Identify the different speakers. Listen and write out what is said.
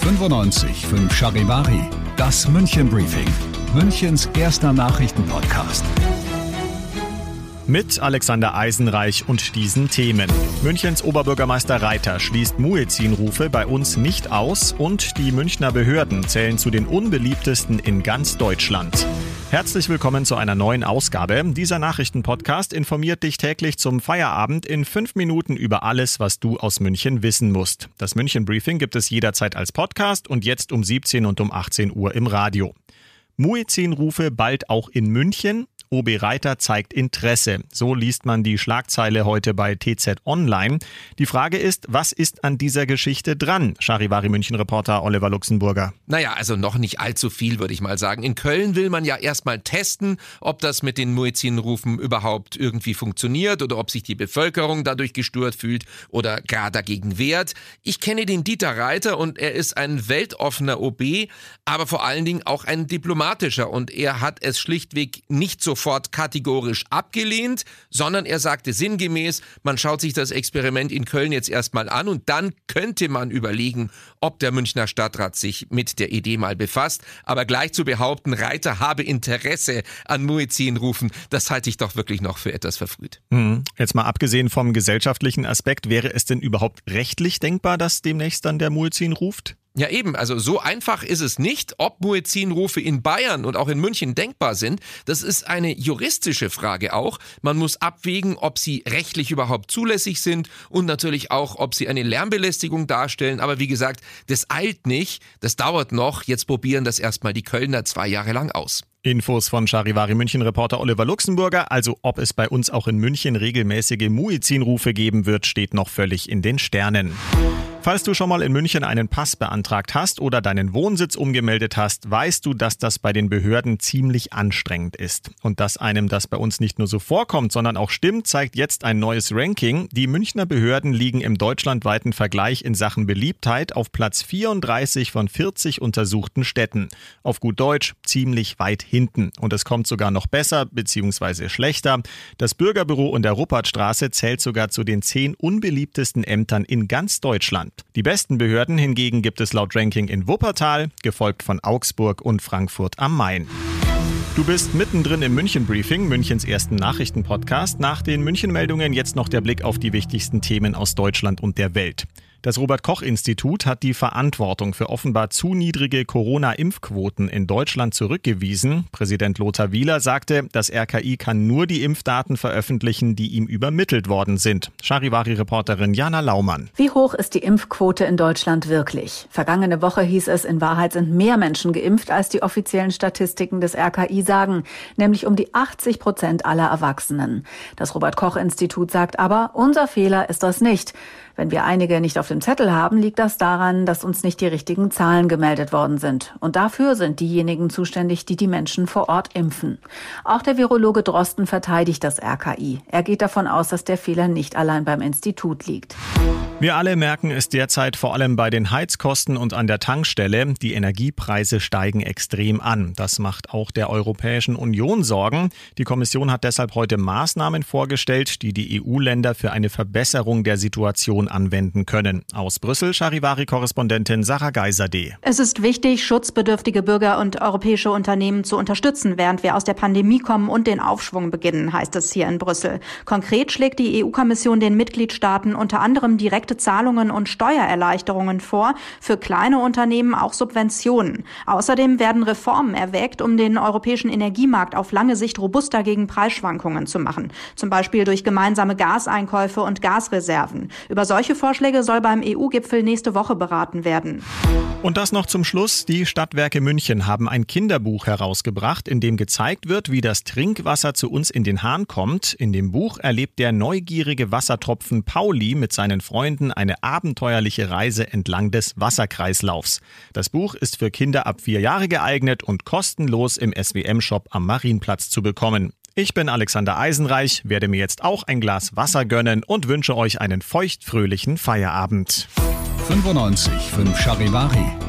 Speaker 1: 95 5 Charivari, das München Briefing, Münchens erster Nachrichtenpodcast.
Speaker 2: Mit Alexander Eisenreich und diesen Themen. Münchens Oberbürgermeister Reiter schließt Muezzin-Rufe bei uns nicht aus und die Münchner Behörden zählen zu den unbeliebtesten in ganz Deutschland. Herzlich willkommen zu einer neuen Ausgabe. Dieser Nachrichtenpodcast informiert dich täglich zum Feierabend in fünf Minuten über alles, was du aus München wissen musst. Das München Briefing gibt es jederzeit als Podcast und jetzt um 17 und um 18 Uhr im Radio. Muezzin-Rufe bald auch in München. OB Reiter zeigt Interesse. So liest man die Schlagzeile heute bei TZ Online. Die Frage ist, was ist an dieser Geschichte dran? Charivari München Reporter Oliver Luxemburger.
Speaker 3: Naja, also noch nicht allzu viel, würde ich mal sagen. In Köln will man ja erstmal testen, ob das mit den Muezzinrufen überhaupt irgendwie funktioniert oder ob sich die Bevölkerung dadurch gestört fühlt oder gar dagegen wehrt. Ich kenne den Dieter Reiter und er ist ein weltoffener OB, aber vor allen Dingen auch ein diplomatischer und er hat es schlichtweg nicht so sofort kategorisch abgelehnt, sondern er sagte sinngemäß, man schaut sich das Experiment in Köln jetzt erstmal an und dann könnte man überlegen, ob der Münchner Stadtrat sich mit der Idee mal befasst. Aber gleich zu behaupten, Reiter habe Interesse an Muezzin-Rufen, das halte ich doch wirklich noch für etwas verfrüht.
Speaker 2: Hm. Jetzt mal abgesehen vom gesellschaftlichen Aspekt, wäre es denn überhaupt rechtlich denkbar, dass demnächst dann der Muezzin ruft?
Speaker 3: Ja, eben. Also so einfach ist es nicht. Ob Muezzinrufe in Bayern und auch in München denkbar sind, das ist eine juristische Frage auch. Man muss abwägen, ob sie rechtlich überhaupt zulässig sind und natürlich auch, ob sie eine Lärmbelästigung darstellen. Aber wie gesagt, das eilt nicht. Das dauert noch. Jetzt probieren das erstmal die Kölner zwei Jahre lang aus.
Speaker 2: Infos von Charivari München Reporter Oliver Luxemburger. Also ob es bei uns auch in München regelmäßige Muezzinrufe geben wird, steht noch völlig in den Sternen. Falls du schon mal in München einen Pass beantragt hast oder deinen Wohnsitz umgemeldet hast, weißt du, dass das bei den Behörden ziemlich anstrengend ist. Und dass einem das bei uns nicht nur so vorkommt, sondern auch stimmt, zeigt jetzt ein neues Ranking. Die Münchner Behörden liegen im deutschlandweiten Vergleich in Sachen Beliebtheit auf Platz 34 von 40 untersuchten Städten. Auf gut Deutsch ziemlich weit hinten. Und es kommt sogar noch besser bzw. schlechter. Das Bürgerbüro in der Ruppertstraße zählt sogar zu den zehn unbeliebtesten Ämtern in ganz Deutschland. Die besten Behörden hingegen gibt es laut Ranking in Wuppertal, gefolgt von Augsburg und Frankfurt am Main. Du bist mittendrin im München-Briefing, Münchens ersten Nachrichtenpodcast. Nach den München-Meldungen jetzt noch der Blick auf die wichtigsten Themen aus Deutschland und der Welt. Das Robert Koch Institut hat die Verantwortung für offenbar zu niedrige Corona-Impfquoten in Deutschland zurückgewiesen. Präsident Lothar Wieler sagte, das RKI kann nur die Impfdaten veröffentlichen, die ihm übermittelt worden sind. Charivari-Reporterin Jana Laumann.
Speaker 4: Wie hoch ist die Impfquote in Deutschland wirklich? Vergangene Woche hieß es, in Wahrheit sind mehr Menschen geimpft, als die offiziellen Statistiken des RKI sagen, nämlich um die 80 Prozent aller Erwachsenen. Das Robert Koch Institut sagt aber, unser Fehler ist das nicht. Wenn wir einige nicht auf dem Zettel haben, liegt das daran, dass uns nicht die richtigen Zahlen gemeldet worden sind. Und dafür sind diejenigen zuständig, die die Menschen vor Ort impfen. Auch der Virologe Drosten verteidigt das RKI. Er geht davon aus, dass der Fehler nicht allein beim Institut liegt.
Speaker 2: Wir alle merken es derzeit vor allem bei den Heizkosten und an der Tankstelle. Die Energiepreise steigen extrem an. Das macht auch der Europäischen Union Sorgen. Die Kommission hat deshalb heute Maßnahmen vorgestellt, die die EU-Länder für eine Verbesserung der Situation anwenden können. Aus Brüssel Charivari-Korrespondentin Sarah Geiser-D.
Speaker 5: Es ist wichtig, schutzbedürftige Bürger und europäische Unternehmen zu unterstützen, während wir aus der Pandemie kommen und den Aufschwung beginnen, heißt es hier in Brüssel. Konkret schlägt die EU-Kommission den Mitgliedstaaten unter anderem direkte direkte Zahlungen und Steuererleichterungen vor, für kleine Unternehmen auch Subventionen. Außerdem werden Reformen erwägt, um den europäischen Energiemarkt auf lange Sicht robuster gegen Preisschwankungen zu machen, zum Beispiel durch gemeinsame Gaseinkäufe und Gasreserven. Über solche Vorschläge soll beim EU-Gipfel nächste Woche beraten werden.
Speaker 2: Und das noch zum Schluss. Die Stadtwerke München haben ein Kinderbuch herausgebracht, in dem gezeigt wird, wie das Trinkwasser zu uns in den Hahn kommt. In dem Buch erlebt der neugierige Wassertropfen Pauli mit seinen Freunden eine abenteuerliche Reise entlang des Wasserkreislaufs. Das Buch ist für Kinder ab vier Jahre geeignet und kostenlos im SWM-Shop am Marienplatz zu bekommen. Ich bin Alexander Eisenreich, werde mir jetzt auch ein Glas Wasser gönnen und wünsche euch einen feuchtfröhlichen Feierabend.
Speaker 1: 95 5 Charivari,